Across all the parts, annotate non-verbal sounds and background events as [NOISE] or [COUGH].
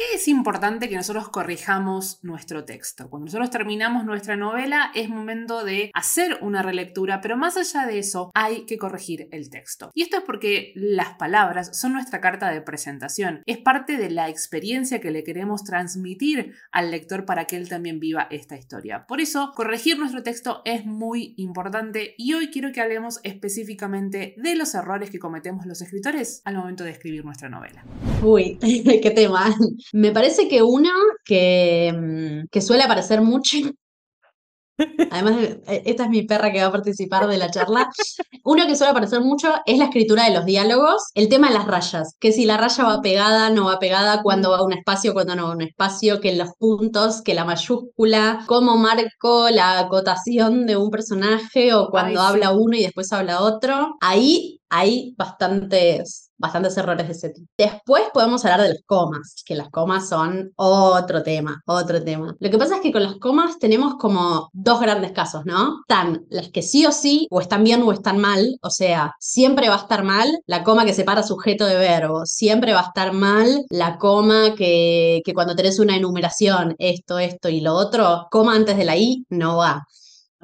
qué es importante que nosotros corrijamos nuestro texto? Cuando nosotros terminamos nuestra novela es momento de hacer una relectura, pero más allá de eso hay que corregir el texto. Y esto es porque las palabras son nuestra carta de presentación, es parte de la experiencia que le queremos transmitir al lector para que él también viva esta historia. Por eso, corregir nuestro texto es muy importante y hoy quiero que hablemos específicamente de los errores que cometemos los escritores al momento de escribir nuestra novela. Uy, [LAUGHS] qué tema. Me parece que uno que, mm, que suele aparecer mucho [LAUGHS] Además, e, esta es mi perra que va a participar de la charla. Uno que suele aparecer mucho es la escritura de los diálogos, el tema de las rayas, que si la raya va pegada, no va pegada, cuándo va a un espacio, cuándo no va a un espacio, que los puntos, que la mayúscula, cómo marco la acotación de un personaje o cuando habla uno y después habla otro. Ahí hay bastantes bastantes errores de ese tipo. Después podemos hablar de las comas, que las comas son otro tema, otro tema. Lo que pasa es que con las comas tenemos como dos grandes casos, ¿no? Están las que sí o sí, o están bien o están mal, o sea, siempre va a estar mal la coma que separa sujeto de verbo, siempre va a estar mal la coma que, que cuando tenés una enumeración, esto, esto y lo otro, coma antes de la i no va.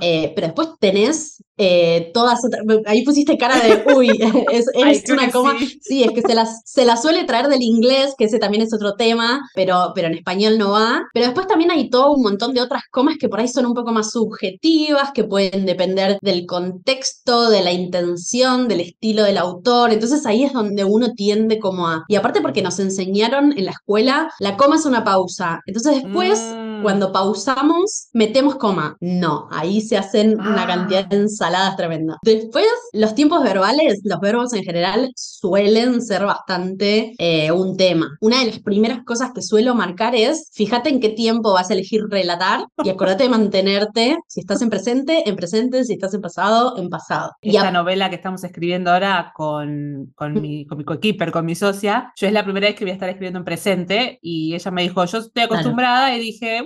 Eh, pero después tenés eh, todas ahí pusiste cara de, uy, [LAUGHS] [LAUGHS] es, una coma. Sí. es que se las, se la suele traer del inglés, que ese también es otro tema, pero, pero en español no va. Pero después también hay todo un montón de otras comas que por ahí son un poco más subjetivas, que pueden depender del contexto, de la intención, del estilo del autor. Entonces ahí es donde uno tiende como a... Y aparte porque nos enseñaron en la escuela, la coma es una pausa. Entonces después... Mm. Cuando pausamos, metemos coma. No, ahí se hacen una ah. cantidad de ensaladas tremenda. Después, los tiempos verbales, los verbos en general, suelen ser bastante eh, un tema. Una de las primeras cosas que suelo marcar es, fíjate en qué tiempo vas a elegir relatar y acuérdate de mantenerte, si estás en presente, en presente, si estás en pasado, en pasado. Esta novela que estamos escribiendo ahora con, con mi, con mi coequiper, con mi socia, yo es la primera vez que voy a estar escribiendo en presente y ella me dijo, yo estoy acostumbrada y dije,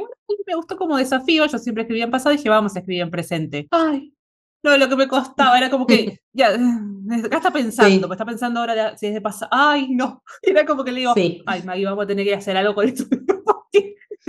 me gustó como desafío, yo siempre escribía en pasado y dije, vamos a escribir en presente. Ay, no, lo que me costaba era como que, [LAUGHS] ya, acá está pensando, me está pensando ahora si es de pasado. Ay, no. [LAUGHS] Era como que le digo, ay, Maggie, vamos a tener que hacer algo con esto.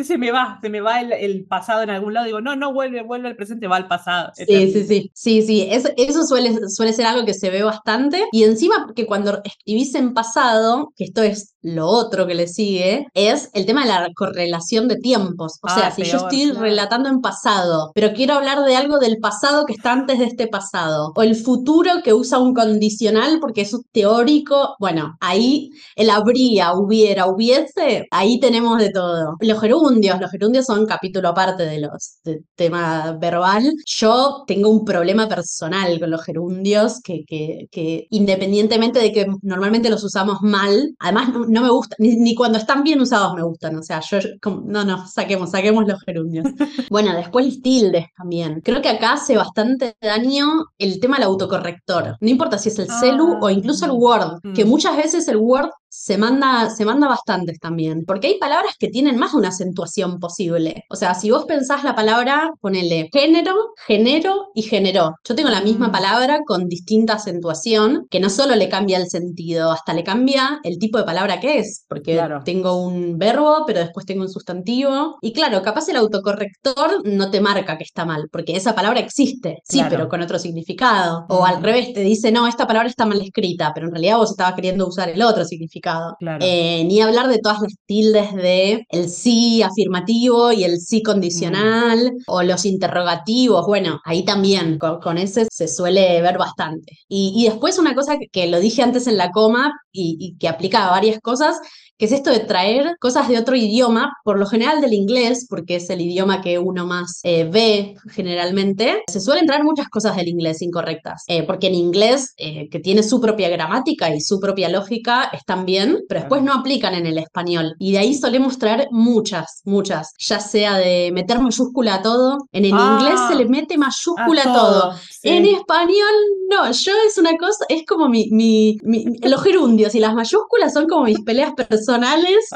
Se me va, se me va el, pasado en algún lado, digo, no, no vuelve, vuelve al presente, va al pasado. Sí, sí, sí, sí, sí, eso, eso suele, suele ser algo que se ve bastante y encima porque cuando escribís en pasado, que esto es lo otro que le sigue, es el tema de la correlación de tiempos. O sea, ah, si yo estoy relatando en pasado, pero quiero hablar de algo del pasado que está antes de este pasado, o el futuro que usa un condicional porque es teórico, bueno, ahí el habría, hubiera, hubiese, ahí tenemos de todo. Los gerundios, los gerundios son capítulo aparte de los de tema verbal. Yo tengo un problema personal con los gerundios que, que, que independientemente de que normalmente los usamos mal, además no me gusta, ni, cuando están bien usados me gustan, o sea, yo, no, no, saquemos, saquemos los gerundios. [LAUGHS] bueno, después el tildes también. Creo que acá hace bastante daño el tema del autocorrector. No importa si es el celu o incluso el Word, que mm. muchas veces el Word se manda, se manda bastantes también, porque hay palabras que tienen más de una acentuación posible. O sea, si vos pensás la palabra, ponele género, género y generó. Yo tengo la misma mm. palabra con distinta acentuación, que no solo le cambia el sentido, hasta le cambia el tipo de palabra que es, porque tengo un verbo, pero después tengo un sustantivo. Y claro, capaz el autocorrector no te marca que está mal, porque esa palabra existe, sí, pero con otro significado. O al mm. revés, te dice, no, esta palabra está mal escrita, pero en realidad vos estabas queriendo usar el otro significado. Eh, ni hablar de todas las tildes de el sí afirmativo y el sí condicional mm. o los interrogativos. Bueno, ahí también con, ese se suele ver bastante. Y, después una cosa que, lo dije antes en la coma y, y que aplica a varias cosas, que es esto de traer cosas de otro idioma, por lo general del inglés, porque es el idioma que uno más eh, ve generalmente, se suelen traer muchas cosas del inglés incorrectas, eh, porque en inglés, eh, que tiene su propia gramática y su propia lógica, están bien, pero después no aplican en el español. Y de ahí solemos traer muchas, muchas, ya sea de meter mayúscula a todo, en el inglés se le mete mayúscula a todo, en español no, yo es una cosa, es como mi, mi, los gerundios y las mayúsculas son como mis peleas personales [LAUGHS] personales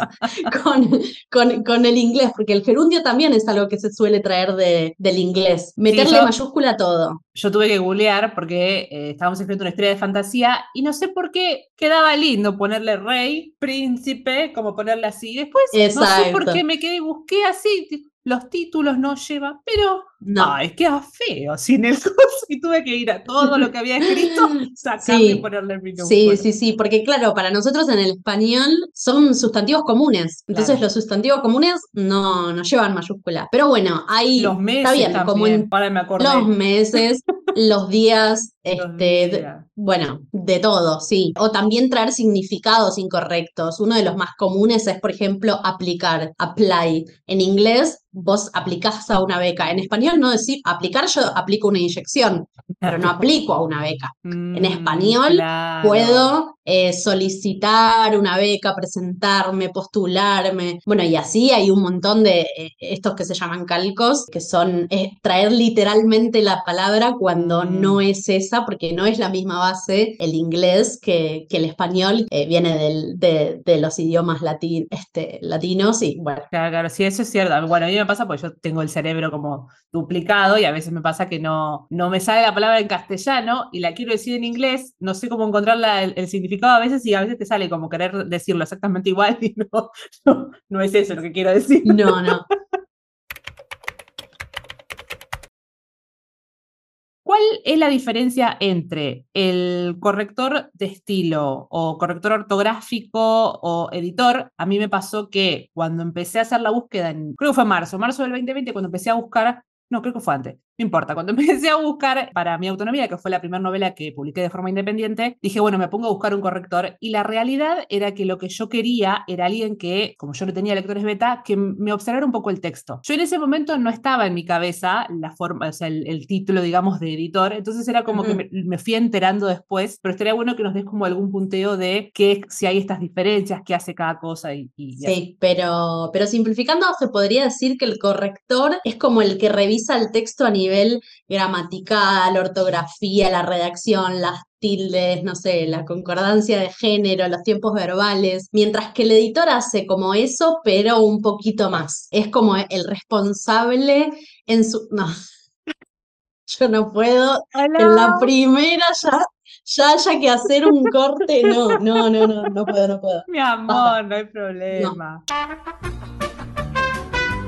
con, con, el inglés, porque el gerundio también es algo que se suele traer de, del inglés. Meterle mayúscula a todo. Yo tuve que googlear porque eh, estábamos escribiendo una historia de fantasía y no sé por qué quedaba lindo ponerle rey, príncipe, como ponerle así. Después, no sé por qué me quedé, busqué así, los títulos no llevan, pero no. Ay, queda feo sin el curso y tuve que ir a todo lo que había escrito, [LAUGHS] sacarle y ponerle minúsculo. Sí, sí, sí, porque claro, para nosotros en el español son sustantivos comunes. Entonces los sustantivos comunes no, no llevan mayúscula. Pero bueno, hay. Los meses. Está bien, como en los meses, los días, [LAUGHS] este, bueno, de todo, sí. O también traer significados incorrectos. Uno de los más comunes es, por ejemplo, aplicar, apply. En inglés, vos aplicás a una beca. En español no decir aplicar, yo aplico una inyección, pero no aplico a una beca. en mm, español puedo eh, solicitar una beca, presentarme, postularme. Bueno, y así hay un montón de eh, estos que se llaman calcos, que son eh, traer literalmente la palabra cuando no mm. es esa, porque no es la misma base el inglés que, que el español, viene del, de, los idiomas este, latinos y bueno. Claro, claro, sí, eso es cierto. Bueno, a mí me pasa porque yo tengo el cerebro como duplicado y a veces me pasa que no, no me sale la palabra en castellano y la quiero decir en inglés, no sé cómo encontrar el significado a veces y a veces te sale como querer decirlo exactamente igual [LAUGHS] y no, no, es eso lo que quiero decir. No, no. ¿Cuál es la diferencia entre el corrector de estilo o corrector ortográfico o editor? A mí me pasó que cuando empecé a hacer la búsqueda, en, creo que fue marzo, marzo del 2020, cuando empecé a buscar, no, creo que fue antes, no importa, cuando [LAUGHS] empecé a buscar para mi autonomía, que fue la primera novela que publiqué de forma independiente, dije, bueno, me pongo a buscar un corrector y la realidad era que lo que yo quería era alguien que, como yo no tenía lectores beta, que me observara un poco el texto. Yo en ese momento no estaba en mi cabeza la forma, o sea, el, título, digamos, de editor, entonces era como que me, fui enterando después, pero estaría bueno que nos des como algún punteo de qué, si hay estas diferencias, qué hace cada cosa y... sí, pero, pero simplificando se podría decir que el corrector es como el que revisa el texto a nivel nivel gramatical, ortografía, la redacción, las tildes, no sé, la concordancia de género, los tiempos verbales, mientras que el editor hace como eso, pero un poquito más. Es como el responsable en su... No, [LAUGHS] yo no puedo. En la primera ya ya haya que hacer un corte, no, no, no, no, no puedo, no puedo. [LAUGHS] Mi amor, no hay problema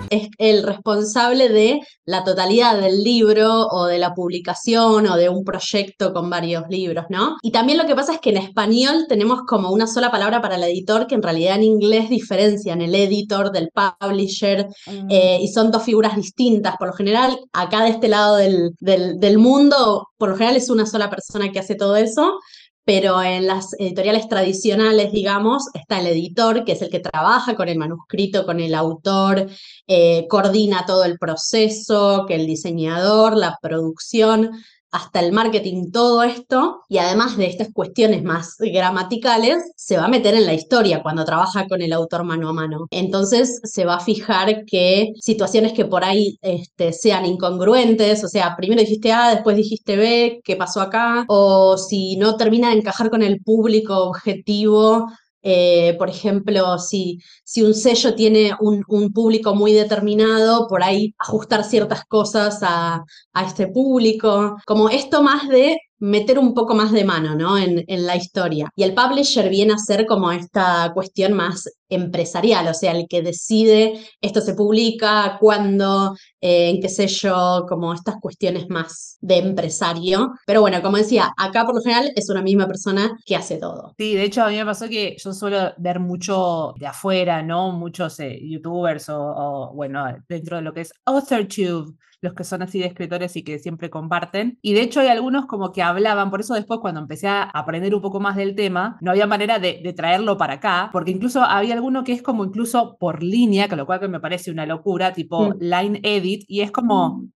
es el responsable de la totalidad del libro o de la publicación o de un proyecto con varios libros, ¿no? Y también lo que pasa es que en español tenemos como una sola palabra para el editor que en realidad en inglés diferencian el editor del publisher mm. eh, y son dos figuras distintas. Por lo general, acá de este lado del, del mundo, por lo general es una sola persona que hace todo eso pero en las editoriales tradicionales, digamos, está el editor, que es el que trabaja con el manuscrito, con el autor, eh, coordina todo el proceso, que el diseñador, la producción, hasta el marketing, todo esto, y además de estas cuestiones más gramaticales, se va a meter en la historia cuando trabaja con el autor mano a mano. Entonces se va a fijar que situaciones que por ahí este, sean incongruentes, o sea, primero dijiste A, después dijiste B, ¿qué pasó acá? O si no termina de encajar con el público objetivo eh, por ejemplo, si, si, un sello tiene un, público muy determinado, por ahí ajustar ciertas cosas a, a, este público. Como esto más de meter un poco más de mano ¿no? en, en, la historia. Y el publisher viene a ser como esta cuestión más empresarial, o sea, el que decide esto se publica, cuándo, eh, en qué sé yo, como estas cuestiones más de empresario. Pero bueno, como decía, acá por lo general es una misma persona que hace todo. Sí, de hecho a mí me pasó que yo suelo ver mucho de afuera, ¿no? Muchos eh, youtubers o, o, bueno, dentro de lo que es AuthorTube los que son así de escritores y que siempre comparten. Y de hecho hay algunos como que hablaban, por eso después cuando empecé a aprender un poco más del tema, no había manera de, traerlo para acá, porque incluso había alguno que es como incluso por línea, que lo cual que me parece una locura, tipo mm. line edit, y es como... Mm.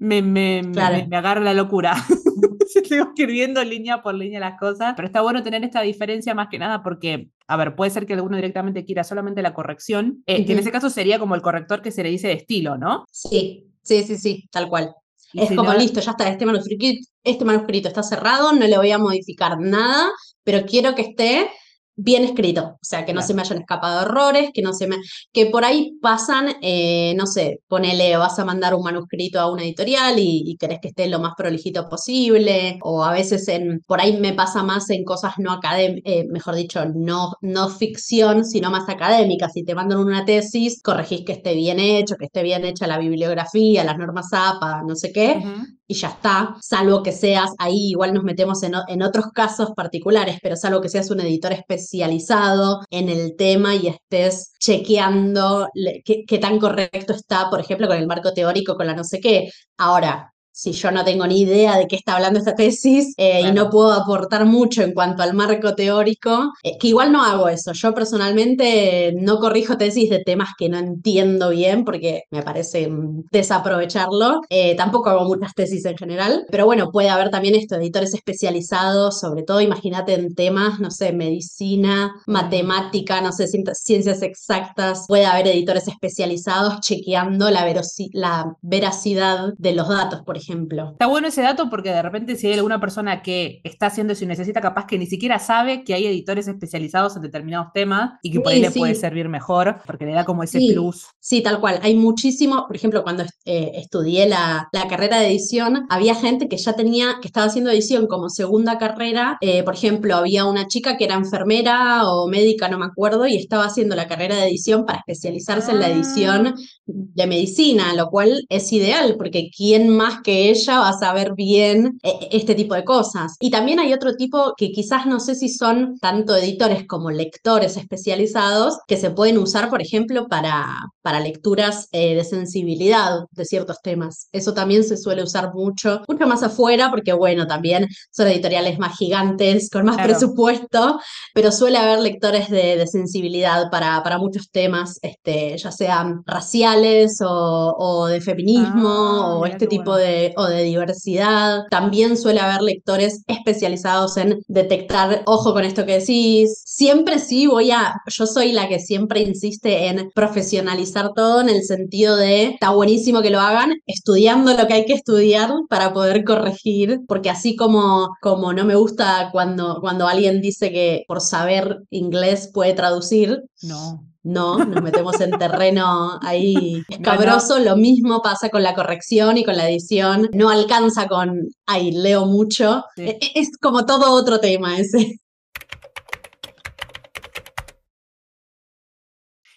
Me, me, me, agarra la locura. [LAUGHS] Estoy escribiendo línea por línea las cosas, pero está bueno tener esta diferencia más que nada porque, a ver, puede ser que alguno directamente quiera solamente la corrección, eh, que en ese caso sería como el corrector que se le dice de estilo, ¿no? Sí, Sí, sí, sí, tal cual. es como listo, ya está, este manuscrito, este manuscrito está cerrado, no le voy a modificar nada, pero quiero que esté bien escrito, o sea, que no se me hayan escapado errores, que no se me, que por ahí pasan, eh, no sé, ponele, vas a mandar un manuscrito a una editorial y, querés que esté lo más prolijito posible, o a veces en, por ahí me pasa más en cosas no académicas, eh, mejor dicho, no, no ficción, sino más académicas. Si te mandan una tesis, corregís que esté bien hecho, que esté bien hecha la bibliografía, las normas APA, no sé qué, y ya está, salvo que seas, ahí igual nos metemos en, en otros casos particulares, pero salvo que seas un editor especializado en el tema y estés chequeando qué, qué, tan correcto está, por ejemplo, con el marco teórico, con la no sé qué. Ahora, si yo no tengo ni idea de qué está hablando esta tesis eh, y no puedo aportar mucho en cuanto al marco teórico, eh, que igual no hago eso. Yo personalmente no corrijo tesis de temas que no entiendo bien porque me parece desaprovecharlo. Eh, tampoco hago muchas tesis en general, pero bueno, puede haber también esto, editores especializados, sobre todo imagínate en temas, no sé, medicina, matemática, no sé, ciencias exactas. Puede haber editores especializados chequeando la, la veracidad de los datos, por ejemplo Está bueno ese dato porque de repente si hay alguna persona que está haciendo eso y necesita capaz que ni siquiera sabe que hay editores especializados en determinados temas y que por ahí le puede servir mejor porque le da como ese plus. Sí, tal cual. Hay muchísimo, por ejemplo, cuando eh, estudié la, la, carrera de edición, había gente que ya tenía, que estaba haciendo edición como segunda carrera. Eh, por ejemplo, había una chica que era enfermera o médica, no me acuerdo, y estaba haciendo la carrera de edición para especializarse en la edición ah. de medicina, lo cual es ideal porque ¿quién más que ella va a saber bien eh, este tipo de cosas. Y también hay otro tipo que quizás no sé si son tanto editores como lectores especializados que se pueden usar, por ejemplo, para, para lecturas eh, de sensibilidad de ciertos temas. Eso también se suele usar mucho, mucho más afuera, porque bueno, también son editoriales más gigantes, con más presupuesto, pero suele haber lectores de, sensibilidad para, para muchos temas, este, ya sean raciales o, de feminismo ah, o este tipo de, o de diversidad. También suele haber lectores especializados en detectar, ojo con esto que decís. Siempre sí voy a, yo soy la que siempre insiste en profesionalizar todo en el sentido de, está buenísimo que lo hagan estudiando lo que hay que estudiar para poder corregir, porque así como, como no me gusta cuando, cuando alguien dice que por saber inglés puede traducir. No no, nos metemos en terreno ahí [LAUGHS] escabroso. Lo mismo pasa con la corrección y con la edición. No alcanza con, ay, leo mucho. E, e, es como todo otro tema ese.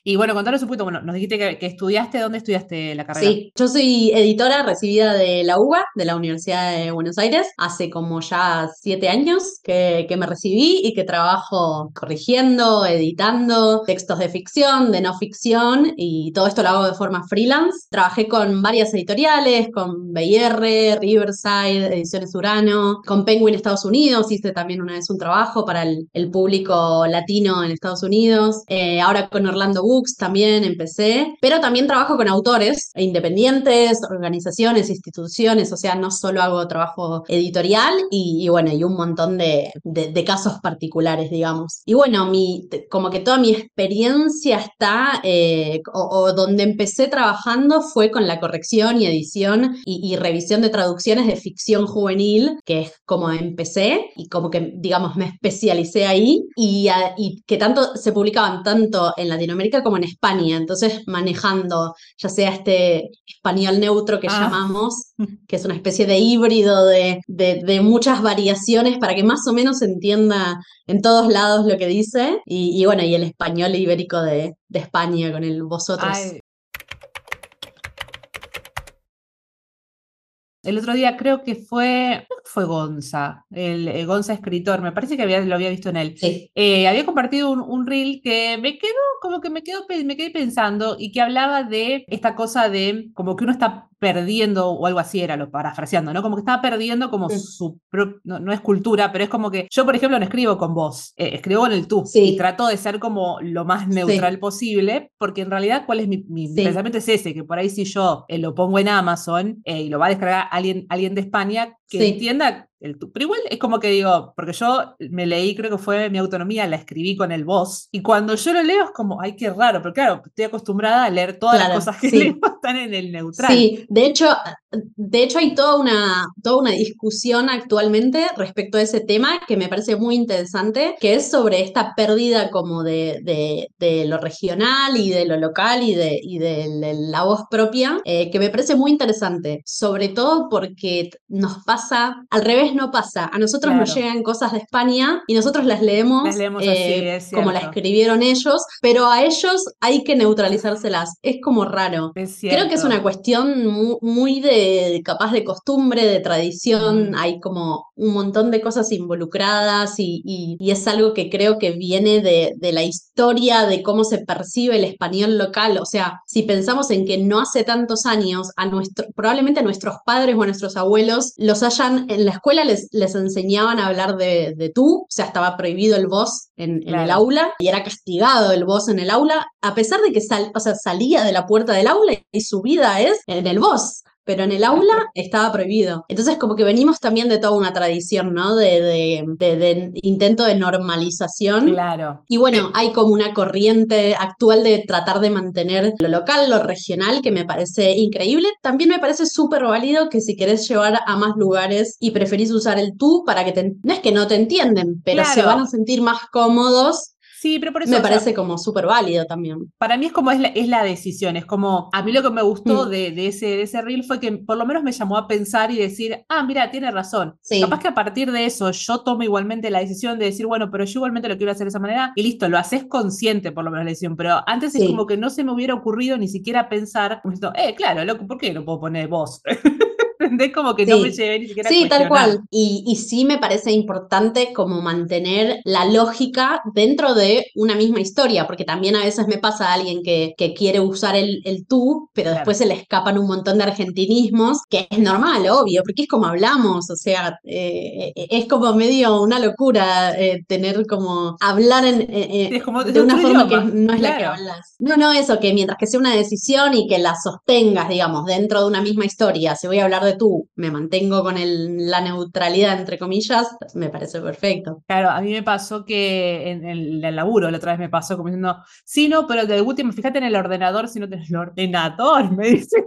Y bueno, contanos un poquito, bueno, nos dijiste que, estudiaste, ¿dónde estudiaste la carrera? Sí, yo soy editora recibida de la UBA, de la Universidad de Buenos Aires, hace como ya siete años que, que me recibí y que trabajo corrigiendo, editando textos de ficción, de no ficción, y todo esto lo hago de forma freelance. Trabajé con varias editoriales, con BR, Riverside, Ediciones Urano, con Penguin Estados Unidos, hice también una vez un trabajo para el, el público latino en Estados Unidos, eh, ahora con Orlando también empecé, pero también trabajo con autores independientes, organizaciones, instituciones, o sea, no solo hago trabajo editorial y, bueno, y un montón de, de, casos particulares, digamos. Y bueno, mi, como que toda mi experiencia está, eh, o, donde empecé trabajando fue con la corrección y edición y, revisión de traducciones de ficción juvenil, que es como empecé y como que, digamos, me especialicé ahí y, y que tanto se publicaban tanto en Latinoamérica como en España, entonces manejando ya sea este español neutro que ah. llamamos, [LAUGHS] que es una especie de híbrido de, de, muchas variaciones para que más o menos se entienda en todos lados lo que dice, y, bueno, y el español ibérico de, de España con el vosotros. El otro día creo que fue, fue Gonza, el, Gonza escritor, me parece que había, lo había visto en él. Eh, había compartido un, un, reel que me quedó, como que me, quedó, me quedé pensando y que hablaba de esta cosa de como que uno está perdiendo, o algo así era, lo parafraseando, ¿no? Como que estaba perdiendo como su, no, no, es cultura, pero es como que yo, por ejemplo, no escribo con vos, eh, escribo con el tú y trato de ser como lo más neutral posible, porque en realidad, ¿cuál es mi, pensamiento? Es ese, que por ahí si yo eh, lo pongo en Amazon y lo va a descargar alguien, alguien de España, que entienda el tú. Pero igual es como que digo, porque yo me leí, creo que fue mi autonomía, la escribí con el voz. Y cuando yo lo leo es como, ay, qué raro, pero claro, estoy acostumbrada a leer todas las cosas que leo. [LAUGHS] están en el neutral. Sí, de hecho, de hecho hay toda una, toda una discusión actualmente respecto a ese tema que me parece muy interesante, que es sobre esta pérdida como de, de, de lo regional y de lo local y de, y de la voz propia, eh, que me parece muy interesante, sobre todo porque nos pasa, al revés no pasa, a nosotros nos llegan cosas de España y nosotros las leemos, eh, como la escribieron ellos, pero a ellos hay que neutralizárselas, es como raro. Creo que es una cuestión muy, de capaz de costumbre, de tradición, hay como un montón de cosas involucradas y, y, es algo que creo que viene de, de la historia, de cómo se percibe el español local, o sea, si pensamos en que no hace tantos años a nuestro, probablemente a nuestros padres o a nuestros abuelos los hayan, en la escuela les, les enseñaban a hablar de, de tú, o sea, estaba prohibido el vos en, en, el aula y era castigado el vos en el aula, a pesar de que sal, o sea, salía de la puerta del aula y su vida es en el vos pero en el aula estaba prohibido. Entonces, como que venimos también de toda una tradición, ¿no? De, de, intento de normalización. Claro. Y bueno, hay como una corriente actual de tratar de mantener lo local, lo regional, que me parece increíble. También me parece súper válido que si querés llevar a más lugares y preferís usar el tú para que te... No es que no te entienden, pero se van a sentir más cómodos Sí, pero por eso. Me parece como súper válido también. Para mí es como es la, es la decisión, es como. A mí lo que me gustó mm. de, de, ese, de ese reel fue que por lo menos me llamó a pensar y decir, ah, mira, tiene razón. Capaz que a partir de eso yo tomo igualmente la decisión de decir, bueno, pero yo igualmente lo quiero hacer de esa manera y listo, lo haces consciente por lo menos la decisión. Pero antes es como que no se me hubiera ocurrido ni siquiera pensar, eh, claro, loco, ¿por qué no puedo poner [LAUGHS] voz? Como que no me lleve ni siquiera Sí, tal cual. Y, y sí me parece importante como mantener la lógica dentro de una misma historia, porque también a veces me pasa a alguien que, que quiere usar el, el tú, pero después se le escapan un montón de argentinismos, que es normal, obvio, porque es como hablamos, o sea, eh, eh, es como medio una locura eh, tener como hablar en, de, una forma que no es la que hablas. No, no, eso, que mientras que sea una decisión y que la sostengas, digamos, dentro de una misma historia, si voy a hablar de me mantengo con la neutralidad, entre comillas, me parece perfecto. Claro, a mí me pasó que en el, laburo, la otra vez me pasó como diciendo, sí, no, pero de último, fíjate en el ordenador si no tienes el ordenador, [LAUGHS] me dice.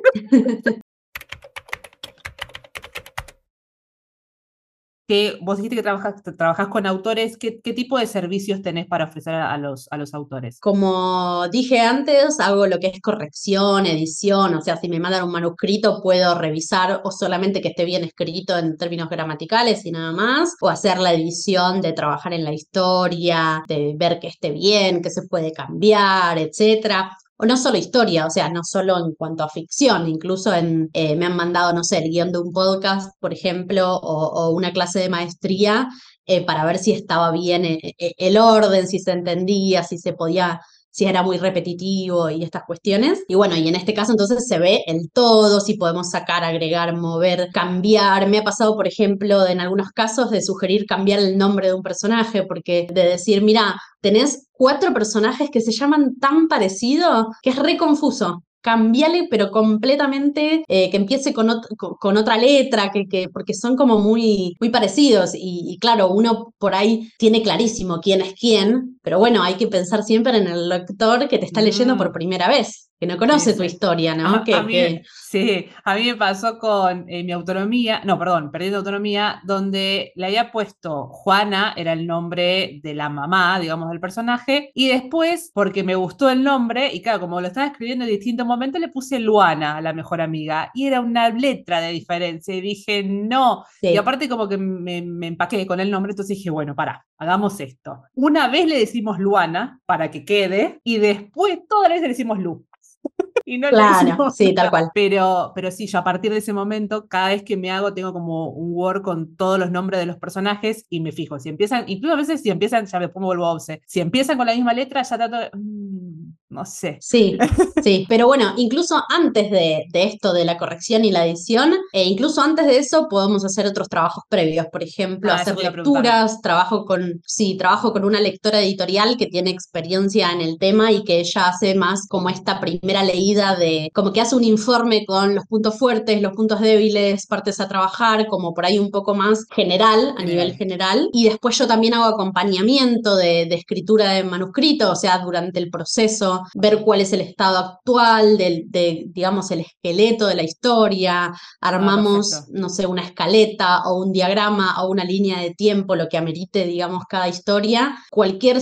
Que vos dijiste que trabajas, trabajas con autores, ¿qué, ¿qué, tipo de servicios tenés para ofrecer a los, a los autores? Como dije antes, hago lo que es corrección, edición, o sea, si me mandan un manuscrito puedo revisar o solamente que esté bien escrito en términos gramaticales y nada más, o hacer la edición de trabajar en la historia, de ver que esté bien, que se puede cambiar, etcétera o no solo historia, o sea, no solo en cuanto a ficción, incluso en, eh, me han mandado, no sé, el guion de un podcast, por ejemplo, o, una clase de maestría eh, para ver si estaba bien eh, el orden, si se entendía, si se podía si era muy repetitivo y estas cuestiones. Y bueno, y en este caso entonces se ve el todo, si podemos sacar, agregar, mover, cambiar. Me ha pasado, por ejemplo, en algunos casos de sugerir cambiar el nombre de un personaje, porque de decir, mira, tenés cuatro personajes que se llaman tan parecido que es re confuso cambiale, pero completamente, eh, que empiece con, con, otra letra, que, que, porque son como muy, muy parecidos. Y, claro, uno por ahí tiene clarísimo quién es quién, pero bueno, hay que pensar siempre en el lector que te está leyendo por mm. primera vez que no conoce tu historia, ¿no? que, Sí, a mí me pasó con eh, mi autonomía, no, perdón, perdiendo autonomía, donde le había puesto Juana, era el nombre de la mamá, digamos, del personaje, y después, porque me gustó el nombre, y claro, como lo estaba escribiendo en distintos momentos, le puse Luana, la mejor amiga, y era una letra de diferencia, y dije, no, y aparte como que me, me empaqué con el nombre, entonces dije, bueno, para, hagamos esto. Una vez le decimos Luana, para que quede, y después todas las veces le decimos Lu. [LAUGHS] y no claro, sí, tal cual. Pero, pero sí, yo a partir de ese momento, cada vez que me hago, tengo como un Word con todos los nombres de los personajes y me fijo. Si empiezan, incluso a veces si empiezan, ya me pongo vuelvo a Si empiezan con la misma letra, ya trato de, mm, no sé. Sí, [LAUGHS] sí, pero bueno, incluso antes de, de esto de la corrección y la edición, e incluso antes de eso podemos hacer otros trabajos previos, por ejemplo, ah, hacer lecturas, trabajo con, sí, trabajo con una lectora editorial que tiene experiencia en el tema y que ella hace más como esta primera leída de, como que hace un informe con los puntos fuertes, los puntos débiles, partes a trabajar, como por ahí un poco más general, a nivel general, y después yo también hago acompañamiento de, de escritura de manuscrito, o sea, durante el proceso ver cuál es el estado actual del, de, digamos, el esqueleto de la historia, armamos, Ah, no sé, una escaleta o un diagrama o una línea de tiempo, lo que amerite, digamos, cada historia, cualquier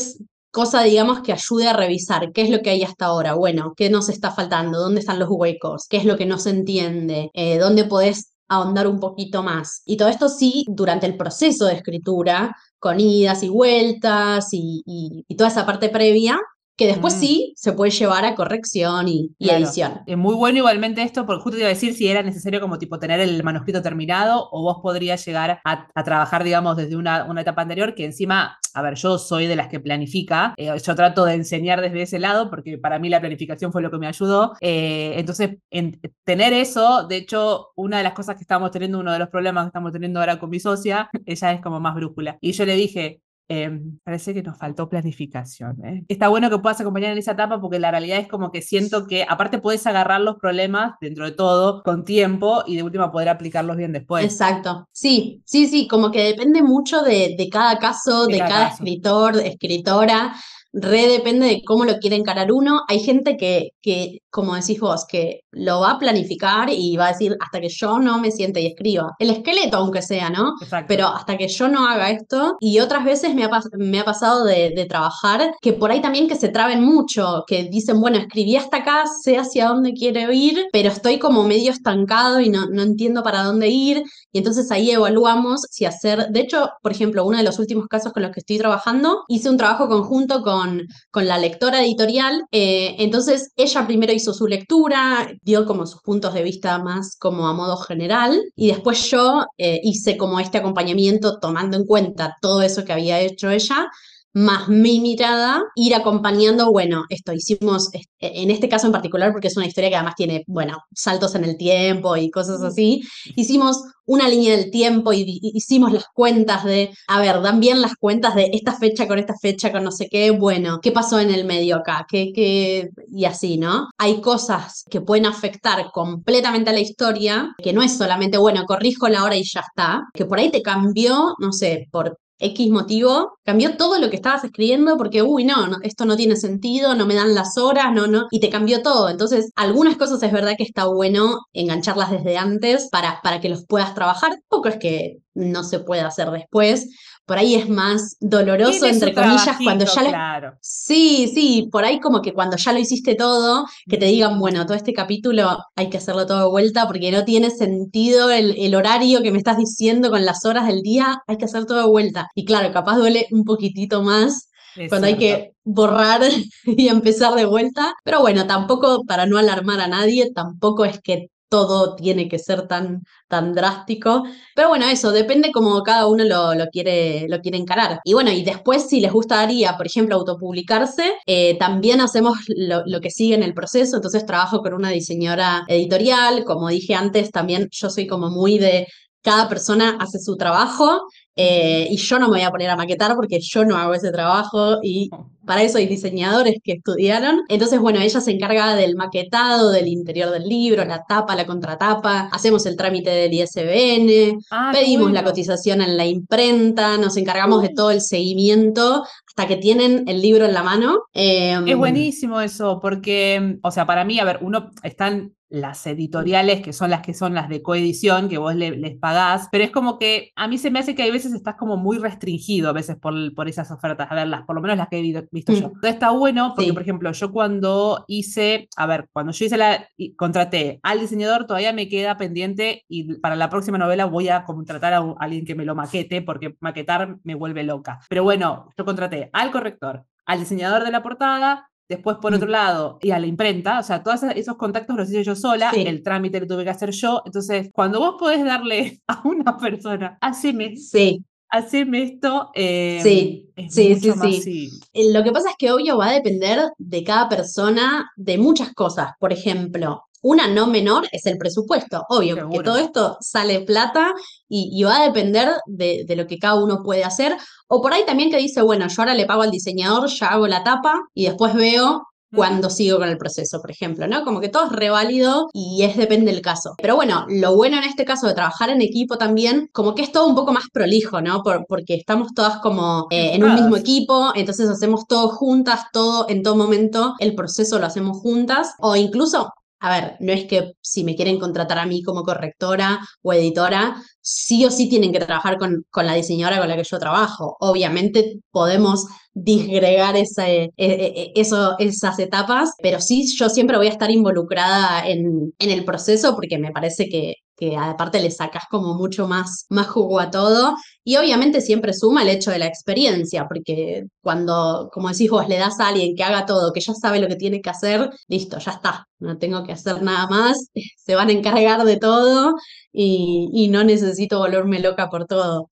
cosa, digamos, que ayude a revisar qué es lo que hay hasta ahora, bueno, qué nos está faltando, dónde están los huecos, qué es lo que no se entiende, eh, dónde podés ahondar un poquito más. Y todo esto sí, durante el proceso de escritura, con idas y vueltas y, y- y toda esa parte previa, que después Mm. sí se puede llevar a corrección y, y Claro. edición. Es muy bueno igualmente esto, porque justo te iba a decir si era necesario como tipo tener el manuscrito terminado o vos podrías llegar a, a trabajar, digamos, desde una, una etapa anterior, que encima, a ver, yo soy de las que planifica, eh, yo trato de enseñar desde ese lado, porque para mí la planificación fue lo que me ayudó. eh, entonces, en- tener eso, de hecho, una de las cosas que estamos teniendo, uno de los problemas que estamos teniendo ahora con mi socia, ella es como más brújula. Y yo le dije, eh, parece que nos faltó planificación. ¿eh? Está bueno que puedas acompañar en esa etapa porque la realidad es como que siento que aparte puedes agarrar los problemas dentro de todo con tiempo y de última poder aplicarlos bien después. Exacto. Sí, sí, sí, como que depende mucho de, de cada caso, De de cada cada escritor, escritora. Re depende de cómo lo quiere encarar uno. Hay gente que, que, como decís vos, que lo va a planificar y va a decir hasta que yo no me siente y escriba. El esqueleto, aunque sea, ¿no? Exacto. Pero hasta que yo no haga esto, y otras veces me ha, me ha pasado de, de trabajar, que por ahí también que se traben mucho, que dicen, bueno, escribí hasta acá, sé hacia dónde quiero ir, pero estoy como medio estancado y no, no entiendo para dónde ir, y entonces ahí evaluamos si hacer, de hecho, por ejemplo, uno de los últimos casos con los que estoy trabajando, hice un trabajo conjunto con, con la lectora editorial, eh, entonces ella primero hizo su lectura, dio como sus puntos de vista más como a modo general, y después yo eh, hice como este acompañamiento tomando en cuenta todo eso que había hecho ella, más mi mirada, ir acompañando, bueno, esto hicimos, en este caso en particular, porque es una historia que además tiene, bueno, saltos en el tiempo y cosas así, hicimos una línea del tiempo y, y hicimos las cuentas de, a ver, dan bien las cuentas de esta fecha con esta fecha con no sé qué, bueno, ¿qué pasó en el medio acá? ¿Qué, qué? Y así, ¿no? Hay cosas que pueden afectar completamente a la historia, que no es solamente, bueno, corrijo la hora y ya está, que por ahí te cambió, no sé, por X motivo, cambió todo lo que estabas escribiendo porque, uy, no, esto no tiene sentido, no me dan las horas, no, no, y te cambió todo. Entonces, algunas cosas es verdad que está bueno engancharlas desde antes para, para que los puedas trabajar. Poco es que no se pueda hacer después. Por ahí es más doloroso, entre comillas, cuando ya. Sí, sí, por ahí como que cuando ya lo hiciste todo, que te digan, bueno, todo este capítulo hay que hacerlo todo de vuelta porque no tiene sentido el, el horario que me estás diciendo con las horas del día, hay que hacer todo de vuelta. Y claro, capaz duele un poquitito más Es cuando hay que borrar [LAUGHS] y empezar de vuelta. Pero bueno, tampoco, para no alarmar a nadie, tampoco es que todo tiene que ser tan, tan drástico. Pero bueno, eso, depende como cada uno lo, lo quiere, lo quiere encarar. Y bueno, y después si les gustaría, por ejemplo, autopublicarse, eh, también hacemos lo, lo que sigue en el proceso. Entonces trabajo con una diseñadora editorial. Como dije antes, también yo soy como muy de cada persona hace su trabajo eh, y yo no me voy a poner a maquetar porque yo no hago ese trabajo y para eso hay diseñadores que estudiaron. Entonces, bueno, ella se encarga del maquetado, del interior del libro, la tapa, la contratapa, hacemos el trámite del ISBN, Ah, pedimos la cotización en la imprenta, nos encargamos de todo el seguimiento hasta que tienen el libro en la mano. Eh, Es buenísimo eso, porque, o sea, para mí, a ver, uno están las editoriales, que son las que son las de coedición, que vos le- les pagás, pero es como que a mí se me hace que hay veces estás como muy restringido a veces por, por esas ofertas, a ver, las, por lo menos las que he vi- visto Mm. yo. Entonces está bueno porque, Sí. por ejemplo, yo cuando hice, a ver, cuando yo hice la, contraté al diseñador, todavía me queda pendiente y para la próxima novela voy a contratar a, un- a alguien que me lo maquete, porque maquetar me vuelve loca. Pero bueno, yo contraté al corrector, al diseñador de la portada, Después, por otro Mm. lado, y a la imprenta, o sea, todos esos contactos los hice yo sola, Sí. el trámite lo tuve que hacer yo. Entonces, cuando vos podés darle [LAUGHS] a una persona, haceme, sí, haceme esto, eh, Sí, es sí, sí, sí. sí. Eh, Lo que pasa es que obvio va a depender de cada persona de muchas cosas. Por ejemplo, una no menor es el presupuesto. Obvio, porque todo esto sale plata y, y va a depender de, de lo que cada uno puede hacer. O por ahí también que dice, bueno, yo ahora le pago al diseñador, ya hago la tapa y después veo cuando sigo con el proceso, por ejemplo, ¿no? Como que todo es reválido y es depende del caso. Pero bueno, lo bueno en este caso de trabajar en equipo también, como que es todo un poco más prolijo, ¿no? porque estamos todas como eh, en un mismo equipo, entonces hacemos todo juntas, todo en todo momento, el proceso lo hacemos juntas, o incluso a ver, no es que si me quieren contratar a mí como correctora o editora, sí o sí tienen que trabajar con, con la diseñadora con la que yo trabajo. Obviamente podemos disgregar ese, e, e, e, eso, esas etapas, pero sí yo siempre voy a estar involucrada en, en el proceso porque me parece que, que aparte le sacas como mucho más, más jugo a todo. Y obviamente siempre suma el hecho de la experiencia, porque cuando, como decís vos, le das a alguien que haga todo, que ya sabe lo que tiene que hacer, listo, ya está, no tengo que hacer nada más, [LAUGHS] se van a encargar de todo y, y no necesito volverme loca por todo.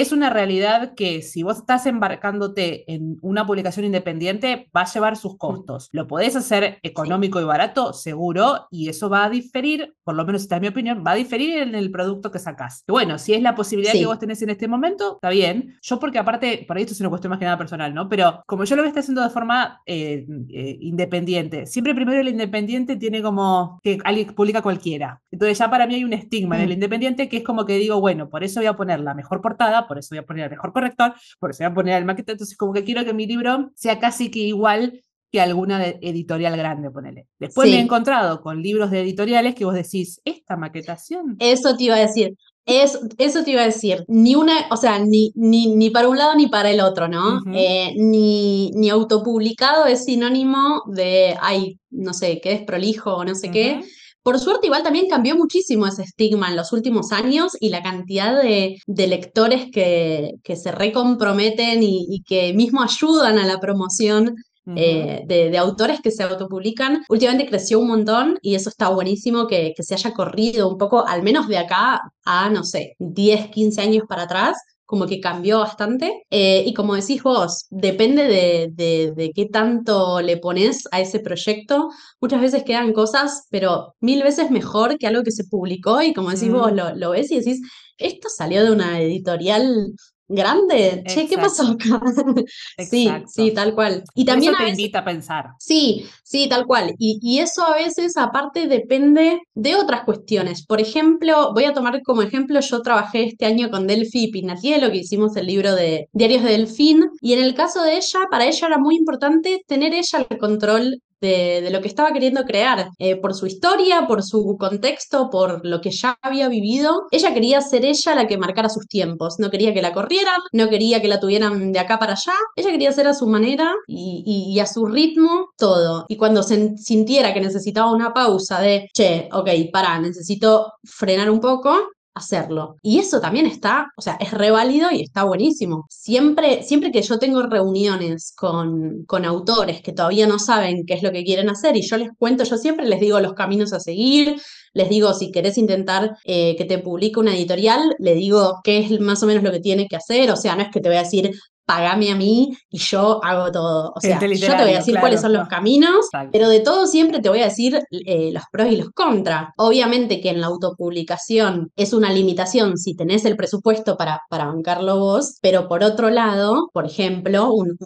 Es una realidad que si vos estás embarcándote en una publicación independiente, va a llevar sus costos. Lo podés hacer económico y barato, seguro, y eso va a diferir, por lo menos esta es mi opinión, va a diferir en el producto que sacás. Y bueno, si es la posibilidad que vos tenés en este momento, está bien. Yo porque aparte, por ahí esto es una cuestión más que nada personal, ¿no? Pero como yo lo voy a estar haciendo de forma eh, eh, independiente, siempre primero el independiente tiene como que alguien publica cualquiera. Entonces ya para mí hay un estigma en el mm. independiente que es como que digo, bueno, por eso voy a poner la mejor portada, por eso voy a poner el mejor corrector, por eso voy a poner el maqueta. Entonces, como que quiero que mi libro sea casi que igual que alguna editorial grande, ponele. Después me he encontrado con libros de editoriales que vos decís, esta maquetación. Eso te iba a decir. Es, eso te iba a decir, ni una, o sea, ni, ni, ni para un lado ni para el otro, ¿no? Eh, ni, ni autopublicado es sinónimo de, ay, no sé, que es prolijo o no sé qué. Por suerte, igual también cambió muchísimo ese estigma en los últimos años y la cantidad de, lectores que, que, se recomprometen y, y, que mismo ayudan a la promoción eh, de, autores que se autopublican. Últimamente creció un montón y eso está buenísimo que, que se haya corrido un poco, al menos de acá a, no sé, 10, 15 años para atrás como que cambió bastante. Eh, y como decís vos, depende de, de, qué tanto le pones a ese proyecto. Muchas veces quedan cosas, pero mil veces mejor que algo que se publicó y como decís vos, lo, lo ves y decís, esto salió de una editorial grande. Che, ¿qué pasó acá? [LAUGHS] sí, sí, tal cual. Y también eso te invita a pensar. Sí, sí, tal cual. Y, y, eso a veces, aparte, depende de otras cuestiones. Por ejemplo, voy a tomar como ejemplo, yo trabajé este año con Delphi y Pinatielo, que hicimos el libro de Diarios de Delfín, y en el caso de ella, para ella era muy importante tener ella el control de, lo que estaba queriendo crear, eh, por su historia, por su contexto, por lo que ya había vivido. Ella quería ser ella la que marcara sus tiempos, no quería que la corrieran, no quería que la tuvieran de acá para allá, ella quería ser a su manera y, a su ritmo todo. Y cuando se sintiera que necesitaba una pausa de, che, ok, para, necesito frenar un poco, hacerlo. Y eso también está, o sea, es reválido y está buenísimo. Siempre, siempre que yo tengo reuniones con, con autores que todavía no saben qué es lo que quieren hacer y yo les cuento, yo siempre les digo los caminos a seguir, les digo, si querés intentar eh, que te publique una editorial, le digo qué es más o menos lo que tiene que hacer. O sea, no es que te voy a decir, pagame a mí y yo hago todo. O sea, yo te voy a decir cuáles son los caminos, pero de todo siempre te voy a decir eh, los pros y los contras. Obviamente que en la autopublicación es una limitación si tenés el presupuesto para, para bancarlo vos, pero por otro lado, por ejemplo, un,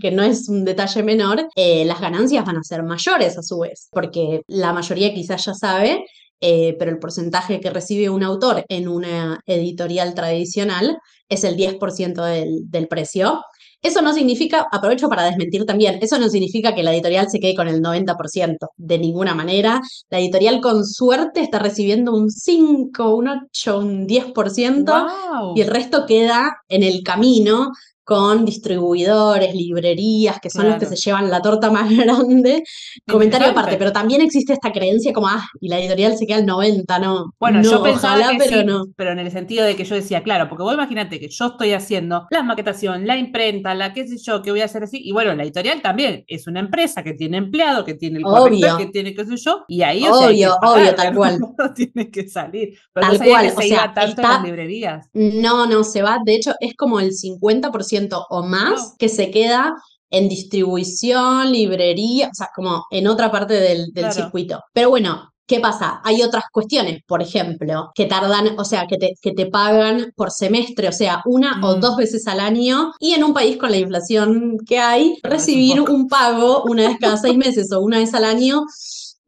que no es un detalle menor, eh, las ganancias van a ser mayores a su vez, porque la mayoría quizás ya sabe eh, pero el porcentaje que recibe un autor en una editorial tradicional es el 10% del, del precio. Eso no significa, aprovecho para desmentir también, eso no significa que la editorial se quede con el 90%, de ninguna manera. La editorial con suerte está recibiendo un 5, un 8, un 10% y el resto queda en el camino con distribuidores, librerías, que son los que se llevan la torta más [LAUGHS] grande. Comentario aparte, pero también existe esta creencia como, ah, y la editorial se queda al 90, ¿no? Bueno, yo pensaba que pero no. Pero en el sentido de que yo decía, claro, porque vos imagínate que yo estoy haciendo la maquetación, la imprenta, la qué sé yo, que voy a hacer así, y bueno, la editorial también es una empresa que tiene empleado, que tiene el corrector, que tiene qué sé yo, y ahí obvio, obvio, tal cual. [LAUGHS] tiene que salir. Pero tal no cual, que se o sea, tanto en las librerías. No, no, se va, de hecho, es como el 50% o más que se queda en distribución, librería, o sea, como en otra parte del, circuito. Pero bueno, ¿Qué pasa? Hay otras cuestiones, por ejemplo, que tardan, o sea, que te, que te pagan por semestre, o sea, una o Mm. dos veces al año, y en un país con la inflación que hay, un recibir poco. un pago una vez cada seis meses o una vez al año.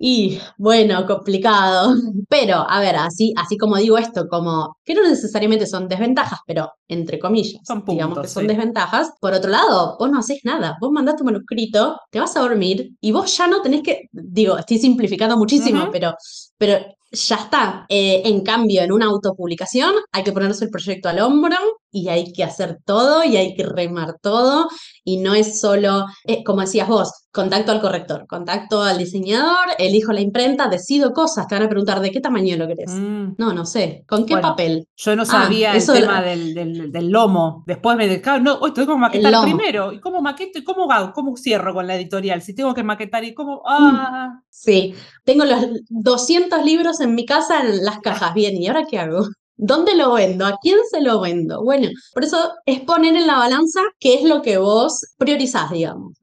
Y bueno, complicado. [LAUGHS] Pero, a ver, así, así como digo esto, como que no necesariamente son desventajas, pero entre comillas, Son digamos que son sí. desventajas. Por otro lado, vos no haces nada. Vos mandás tu manuscrito, te vas a dormir y vos ya no tenés que, digo, estoy simplificando muchísimo, pero, pero ya está. Eh, en cambio, en una autopublicación hay que ponerse el proyecto al hombro y hay que hacer todo y hay que remar todo y no es solo, eh, como decías vos, contacto al corrector, contacto al diseñador, elijo la imprenta, decido cosas, te van a preguntar de qué tamaño lo querés. Mm. No, no sé, ¿con qué Bueno, papel? Yo no Ah, sabía el la- tema del, del- del lomo. Después me dejaba, no, hoy tengo que maquetar primero. ¿Y cómo maqueto? ¿Y cómo hago? ¿Cómo cierro con la editorial? Si tengo que maquetar y cómo. Ah, Sí, tengo los 200 libros en mi casa en las cajas. [LAUGHS] Bien, ¿y ahora qué hago? ¿Dónde lo vendo? ¿A quién se lo vendo? Bueno, por eso es poner en la balanza qué es lo que vos priorizás, digamos.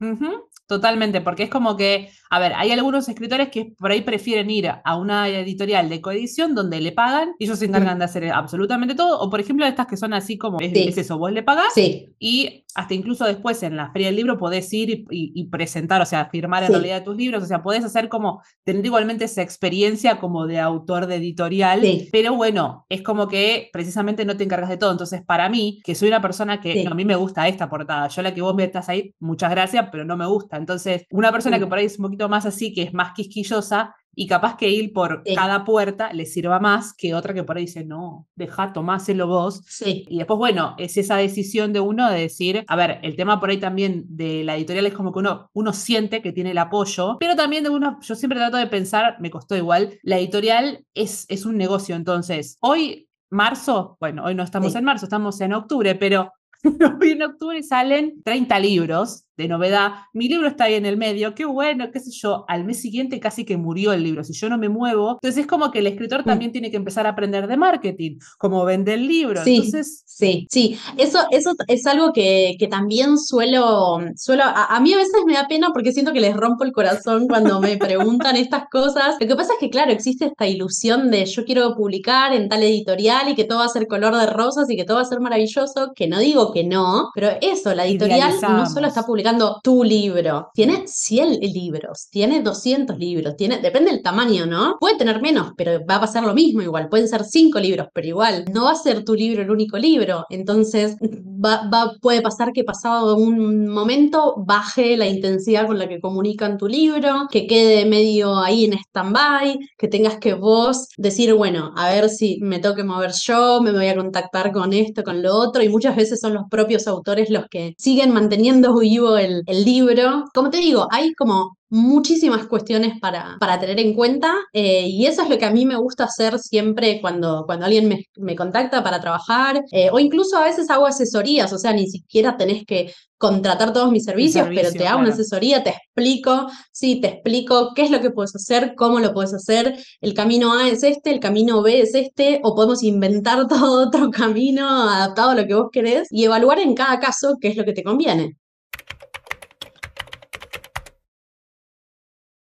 Totalmente, porque es como que, a ver, hay algunos escritores que por ahí prefieren ir a una editorial de coedición donde le pagan y ellos se encargan de hacer absolutamente todo, o por ejemplo estas que son así como, es, Sí. es eso, vos le pagás Sí, y hasta incluso después en la feria del libro podés ir y, y- y presentar, o sea, firmar en Sí. realidad tus libros, o sea, podés hacer como, tener igualmente esa experiencia como de autor de editorial, pero bueno, es como que precisamente no te encargas de todo, entonces para mí, que soy una persona que, no, a mí me gusta esta portada, yo la que vos metas ahí, muchas gracias, pero no me gusta, entonces una persona Sí. que por ahí es un poquito más así, que es más quisquillosa, y capaz que ir por Sí. cada puerta le sirva más que otra que por ahí dice, no, deja, tomáselo vos, sí, y después, bueno, es esa decisión de uno de decir, a ver, el tema por ahí también de la editorial es como que uno, uno siente que tiene el apoyo, pero también de uno, yo siempre trato de pensar, me costó igual, la editorial es, es un negocio, entonces, hoy, marzo, bueno, hoy no estamos Sí. en marzo, estamos en octubre, pero [LAUGHS] hoy en octubre salen 30 libros de novedad, mi libro está ahí en el medio, qué bueno, qué sé yo, al mes siguiente casi que murió el libro, si yo no me muevo, entonces es como que el escritor Mm. también tiene que empezar a aprender de marketing, cómo vende el libro, Sí. entonces... sí, sí. Eso, eso es algo que, que también suelo, suelo, a, a mí a veces me da pena porque siento que les rompo el corazón cuando me [LAUGHS] preguntan estas cosas. Lo que pasa es que, claro, existe esta ilusión de yo quiero publicar en tal editorial y que todo va a ser color de rosas y que todo va a ser maravilloso, que no digo que no, pero eso, la editorial no solo está publicando tu libro, tiene 100 libros, tiene 200 libros, tiene, depende del tamaño, ¿no? Puede tener menos, pero va a pasar lo mismo igual, pueden ser 5 libros, pero igual, no va a ser tu libro el único libro, entonces va, va- puede pasar que pasado un momento baje la intensidad con la que comunican tu libro, que quede medio ahí en stand-by, que tengas que vos decir, bueno, a ver si me tengo mover yo, me voy a contactar con esto, con lo otro, y muchas veces son los propios autores los que siguen manteniendo vivo el, el libro. Como te digo, hay como muchísimas cuestiones para, para tener en cuenta eh, y eso es lo que a mí me gusta hacer siempre cuando, cuando alguien me, me contacta para trabajar eh, o incluso a veces hago asesorías, o sea, ni siquiera tenés que contratar todos mis servicios, pero te hago una claro. asesoría, te explico, sí, te explico qué es lo que puedes hacer, cómo lo puedes hacer, el camino A es este, el camino B es este, o podemos inventar [LAUGHS] todo otro camino adaptado a lo que vos querés y evaluar en cada caso qué es lo que te conviene.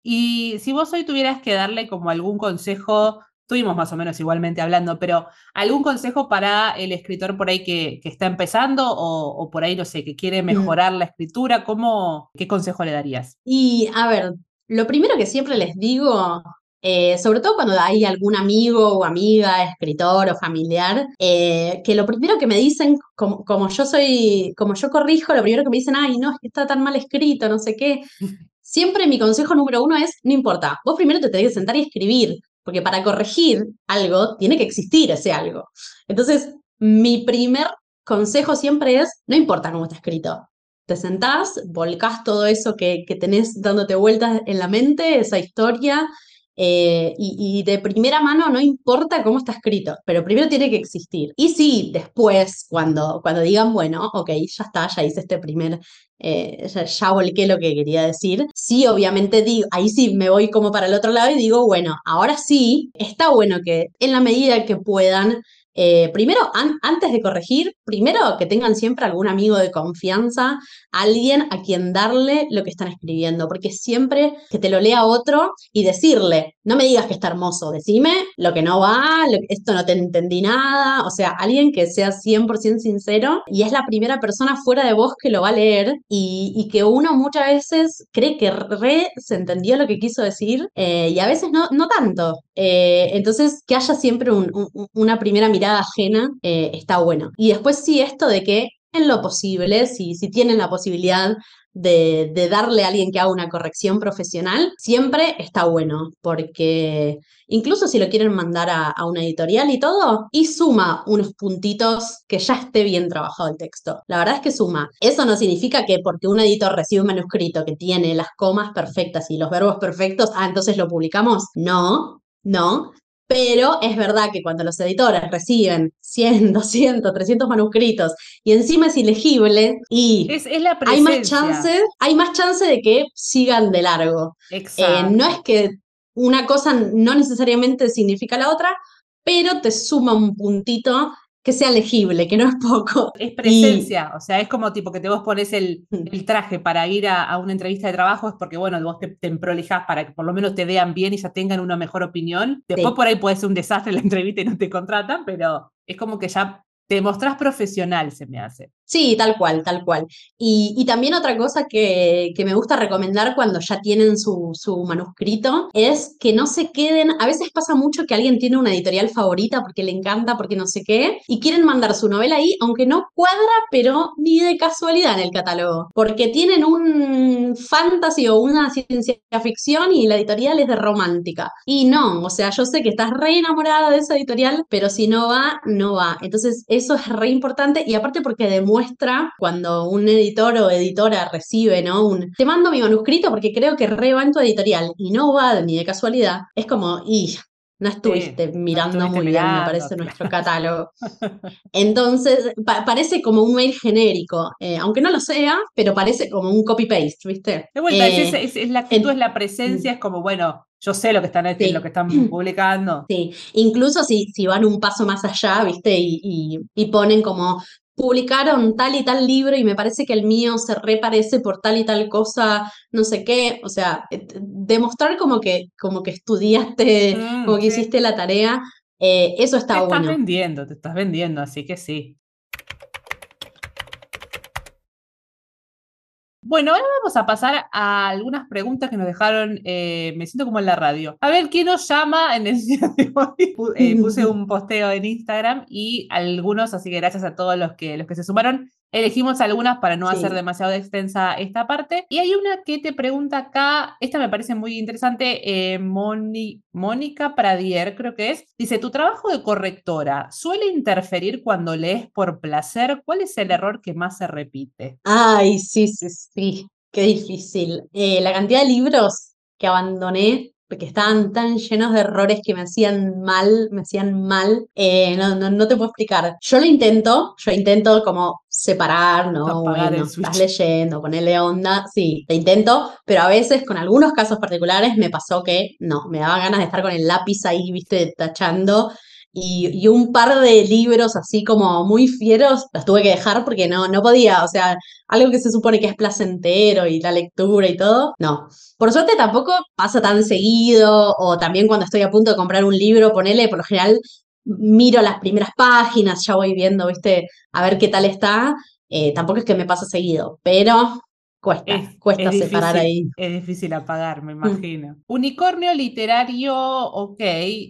Y si vos hoy tuvieras que darle como algún consejo, estuvimos más o menos igualmente hablando, pero algún consejo para el escritor por ahí que, que está empezando o, o por ahí, no sé, que quiere mejorar la escritura, ¿cómo, ¿qué consejo le darías? Y a ver, lo primero que siempre les digo, eh, sobre todo cuando hay algún amigo o amiga, escritor o familiar, eh, que lo primero que me dicen, como, como yo soy, como yo corrijo, lo primero que me dicen, ay, no, es que está tan mal escrito, no sé qué. [LAUGHS] Siempre mi consejo número uno es, no importa, vos primero te tenés que sentar y escribir, porque para corregir algo tiene que existir ese algo. Entonces, mi primer consejo siempre es, no importa cómo está escrito, te sentás, volcás todo eso que, que tenés dándote vueltas en la mente, esa historia, eh, y, y de primera mano no importa cómo está escrito, pero primero tiene que existir. Y sí, después, cuando, cuando digan, bueno, ok, ya está, ya hice este primer, eh, ya, ya volqué lo que quería decir, sí, obviamente digo, ahí sí me voy como para el otro lado y digo, bueno, ahora sí, está bueno que en la medida que puedan, eh, primero, antes de corregir, primero que tengan siempre algún amigo de confianza, alguien a quien darle lo que están escribiendo, porque siempre que te lo lea otro y decirle, no me digas que está hermoso, decime lo que no va, esto no te entendí nada, o sea, alguien que sea 100% sincero y es la primera persona fuera de vos que lo va a leer y, que uno muchas veces cree que re se entendió lo que quiso decir eh, y a veces no, no tanto. Eh, entonces, que haya siempre una primera mirada ajena eh, está bueno. Y después sí esto de que en lo posible, si, si tienen la posibilidad de, darle a alguien que haga una corrección profesional, siempre está bueno, porque incluso si lo quieren mandar a, una editorial y todo, y suma unos puntitos que ya esté bien trabajado el texto. La verdad es que suma. Eso no significa que porque un editor recibe un manuscrito que tiene las comas perfectas y los verbos perfectos, ah, entonces lo publicamos. No, no, pero es verdad que cuando los editores reciben 100, 200, 300 manuscritos y encima es ilegible y hay más chance, hay más chance de que sigan de largo. Eh, no es que una cosa no necesariamente significa la otra, pero te suma un puntito que sea legible, que no es poco. Es presencia, o sea, es como tipo que te vos pones el, mm. el traje para ir a, una entrevista de trabajo, es porque, bueno, vos te, te prolijas para que por lo menos te vean bien y ya tengan una mejor opinión. Después por ahí puede ser un desastre la entrevista y no te contratan, pero es como que ya te mostrás profesional, se me hace. Sí, tal cual, tal cual. Y, también otra cosa que, me gusta recomendar cuando ya tienen su, manuscrito es que no se queden, a veces pasa mucho que alguien tiene una editorial favorita porque le encanta, porque no sé qué, y quieren mandar su novela ahí, aunque no cuadra, pero ni de casualidad en el catálogo, porque tienen un fantasy o una ciencia ficción y la editorial es de romántica. Y no, o sea, yo sé que estás re enamorada de esa editorial, pero si no va, no va. Entonces, eso es re importante y aparte porque demuestra cuando un editor o editora recibe, ¿no? Un, te mando mi manuscrito porque creo que re va en tu editorial y no va ni de casualidad, es como, y no estuviste mirando muy bien, me parece, nuestro catálogo. [LAUGHS] Entonces, parece como un mail genérico, eh, aunque no lo sea, pero parece como un copy-paste, ¿viste? De vuelta, es, eh, la actitud, es la presencia, es como, bueno, yo sé lo que están, lo que están [CLEARS THROAT] publicando. Sí, incluso si, si van un paso más allá, ¿viste? Y, y, ponen como publicaron tal y tal libro y me parece que el mío se reparece por tal y tal cosa, no sé qué, o sea, eh, demostrar como que, como que estudiaste, mm, como que hiciste la tarea, eh, eso está bueno. Te estás vendiendo, te estás vendiendo, así que sí. Bueno, ahora vamos a pasar a algunas preguntas que nos dejaron, eh, me siento como en la radio. A ver, ¿quién nos llama en el día de hoy? Eh, puse un posteo en Instagram y algunos, así que gracias a todos los que, los que se sumaron, Elegimos algunas para no hacer demasiado extensa esta parte. Y hay una que te pregunta acá, esta me parece muy interesante, eh, Mónica Pradier creo que es. Dice, ¿tu trabajo de correctora suele interferir cuando lees por placer? ¿Cuál es el error que más se repite? Ay, sí, sí, sí, qué difícil. Eh, la cantidad de libros que abandoné porque estaban tan llenos de errores que me hacían mal, me hacían mal, eh, no, no, te puedo explicar. Yo lo intento, yo intento como separar, ¿no? bueno, estás leyendo, ponerle onda, sí, te intento, pero a veces con algunos casos particulares me pasó que no, me daba ganas de estar con el lápiz ahí, viste, tachando y, un par de libros así como muy fieros los tuve que dejar porque no, no podía, o sea, algo que se supone que es placentero y la lectura y todo, no. Por suerte tampoco pasa tan seguido o también cuando estoy a punto de comprar un libro, ponele, por lo general miro las primeras páginas, ya voy viendo, viste, a ver qué tal está. Eh, tampoco es que me pasa seguido, pero Cuesta, cuesta separar ahí. Es difícil apagar, me mm. imagino. Unicornio literario, ok,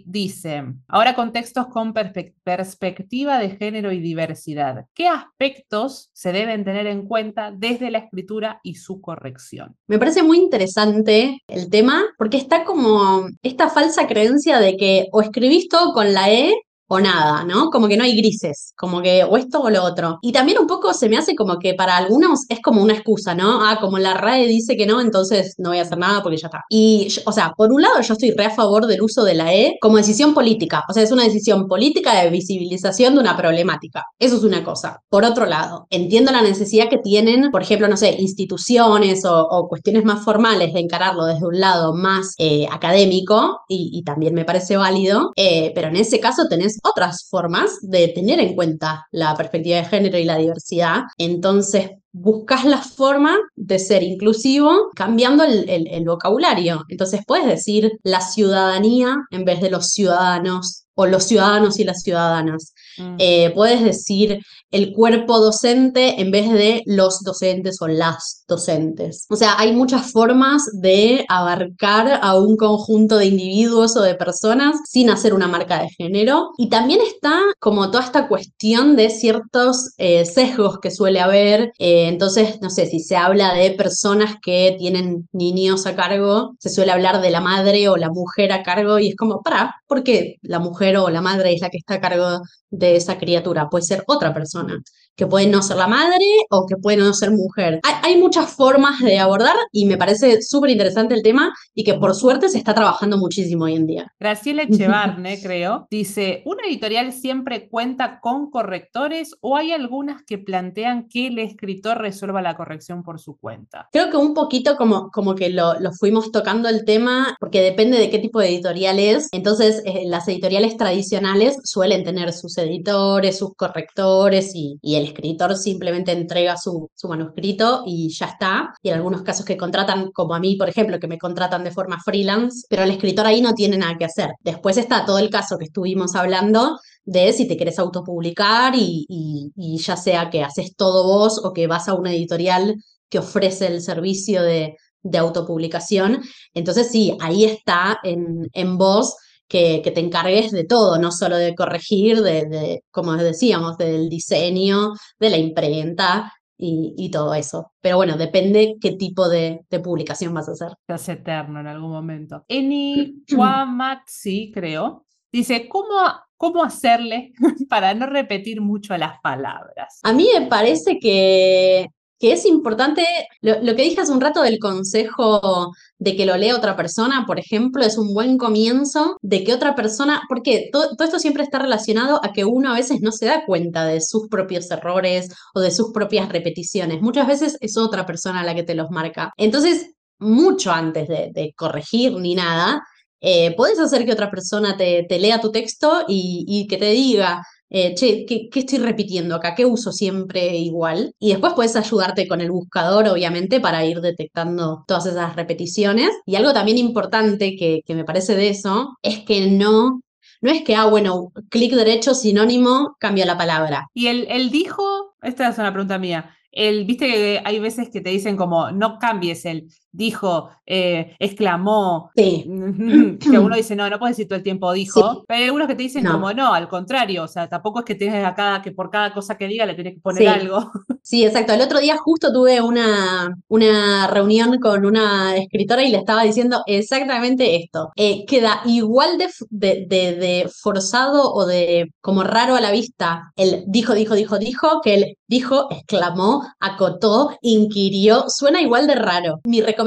dice, ahora contextos con perspectiva de género y diversidad. ¿Qué aspectos se deben tener en cuenta desde la escritura y su corrección? Me parece muy interesante el tema porque está como esta falsa creencia de que o escribís todo con la E o nada, ¿no? Como que no hay grises, como que o esto o lo otro. Y también un poco se me hace como que para algunos es como una excusa, ¿no? Ah, como la RAE dice que no, entonces no voy a hacer nada porque ya está. Y, o sea, por un lado yo estoy re a favor del uso de la E como decisión política, o sea, es una decisión política de visibilización de una problemática. Eso es una cosa. Por otro lado, entiendo la necesidad que tienen, por ejemplo, no sé, instituciones o, cuestiones más formales de encararlo desde un lado más eh, académico, y, también me parece válido, eh, pero en ese caso tenés otras formas de tener en cuenta la perspectiva de género y la diversidad. Entonces, buscas la forma de ser inclusivo cambiando el, vocabulario. Entonces puedes decir la ciudadanía en vez de los ciudadanos o los ciudadanos y las ciudadanas. Mm. Eh, puedes decir el cuerpo docente en vez de los docentes o las docentes. O sea, hay muchas formas de abarcar a un conjunto de individuos o de personas sin hacer una marca de género. Y también está como toda esta cuestión de ciertos eh, sesgos que suele haber. Eh, entonces, no sé, si se habla de personas que tienen niños a cargo, se suele hablar de la madre o la mujer a cargo y es como, para, ¿por qué la mujer o la madre es la que está a cargo de esa criatura? Puede ser otra persona Mm-hmm. Senate que puede no ser la madre o que puede no ser mujer. Hay, muchas formas de abordar y me parece súper interesante el tema y que por suerte se está trabajando muchísimo hoy en día. Graciela Echevarne, [LAUGHS] creo, dice, ¿una editorial siempre cuenta con correctores o hay algunas que plantean que el escritor resuelva la corrección por su cuenta? Creo que un poquito como, como que lo, fuimos tocando el tema porque depende de qué tipo de editorial es. Entonces, eh, las editoriales tradicionales suelen tener sus editores, sus correctores y, y el escritor simplemente entrega su, manuscrito y ya está. Y en algunos casos que contratan, como a mí, por ejemplo, que me contratan de forma freelance, pero el escritor ahí no tiene nada que hacer. Después está todo el caso que estuvimos hablando de si te querés autopublicar y, ya sea que haces todo vos o que vas a una editorial que ofrece el servicio de, autopublicación. Entonces sí, ahí está en vos que, te encargues de todo, no solo de corregir, de, como decíamos, del diseño, de la imprenta y, todo eso. Pero bueno, depende qué tipo de, publicación vas a hacer. Es eterno en algún momento. [CLEARS THROAT] Eni Maxi, creo, dice, ¿cómo, ¿cómo hacerle [LAUGHS] para no repetir mucho las palabras? A mí me parece que que es importante, lo, que dije hace un rato del consejo de que lo lea otra persona, por ejemplo, es un buen comienzo de que otra persona, porque todo, esto siempre está relacionado a que uno a veces no se da cuenta de sus propios errores o de sus propias repeticiones. Muchas veces es otra persona la que te los marca. Entonces, mucho antes de, corregir ni nada, eh, puedes hacer que otra persona te, lea tu texto y que te diga, eh, che, ¿qué, estoy repitiendo acá? ¿Qué uso siempre igual? Y después puedes ayudarte con el buscador, obviamente, para ir detectando todas esas repeticiones. Y algo también importante que, me parece de eso es que no no es que, ah, bueno, clic derecho, sinónimo, cambia la palabra. Y el dijo, esta es una pregunta mía, el, viste que hay veces que te dicen como, no cambies el, dijo, eh, exclamó, que uno [CLEARS THROAT] dice, no, no puedes decir todo el tiempo dijo, pero hay algunos que te dicen como, no, al contrario, o sea, tampoco es que tienes acá que por cada cosa que diga le tienes que poner algo. [LAUGHS] Sí, exacto. El otro día justo tuve una, una reunión con una escritora y le estaba diciendo exactamente esto. Eh, queda igual de, de, de, forzado o de como raro a la vista el dijo, dijo, dijo, dijo, que el dijo, exclamó, acotó, inquirió, suena igual de raro. Mi recomendación,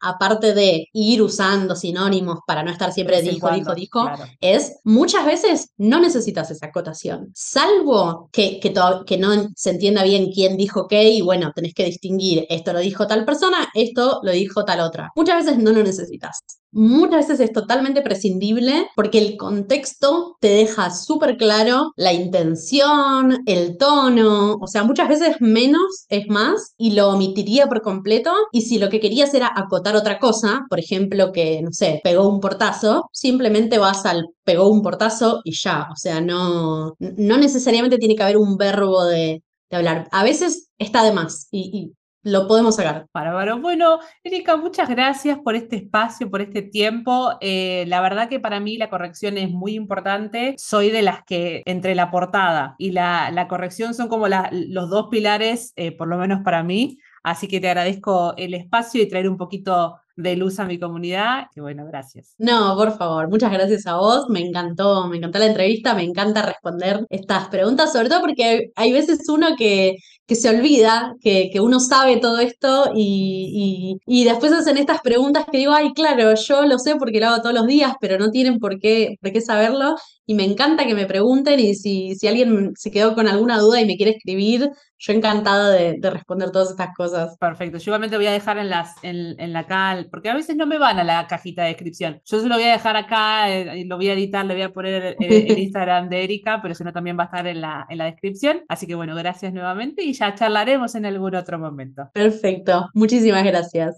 aparte de ir usando sinónimos para no estar siempre dijo, dijo, dijo, es muchas veces no necesitas esa acotación, salvo que, que, que no se entienda bien quién dijo qué y bueno, tenés que distinguir, esto lo dijo tal persona, esto lo dijo tal otra. Muchas veces no lo necesitas muchas veces es totalmente prescindible porque el contexto te deja súper claro la intención, el tono, o sea, muchas veces menos es más y lo omitiría por completo y si lo que querías era acotar otra cosa, por ejemplo, que, no sé, pegó un portazo, simplemente vas al pegó un portazo y ya, o sea, no, no necesariamente tiene que haber un verbo de, hablar. A veces está de más y, lo podemos sacar. Bárbaro. Bueno, Erika, muchas gracias por este espacio, por este tiempo. Eh, la verdad que para mí la corrección es muy importante. Soy de las que entre la portada y la, la corrección son como los dos pilares, eh, por lo menos para mí. Así que te agradezco el espacio y traer un poquito de luz a mi comunidad. Que bueno, gracias. No, por favor, muchas gracias a vos. Me encantó, me encantó la entrevista, me encanta responder estas preguntas, sobre todo porque hay veces uno que, que se olvida que, que, uno sabe todo esto y, y, después hacen estas preguntas que digo, ay, claro, yo lo sé porque lo hago todos los días, pero no tienen por qué, por qué saberlo. Y me encanta que me pregunten y si, si alguien se quedó con alguna duda y me quiere escribir, yo encantada de, de responder todas estas cosas. Perfecto, yo igualmente voy a dejar en, las, en, en la cal, porque a veces no me van a la cajita de descripción. Yo se lo voy a dejar acá, eh, lo voy a editar, le voy a poner el, el [LAUGHS] Instagram de Erika, pero si no también va a estar en la, en la descripción. Así que bueno, gracias nuevamente y ya charlaremos en algún otro momento. Perfecto, muchísimas gracias.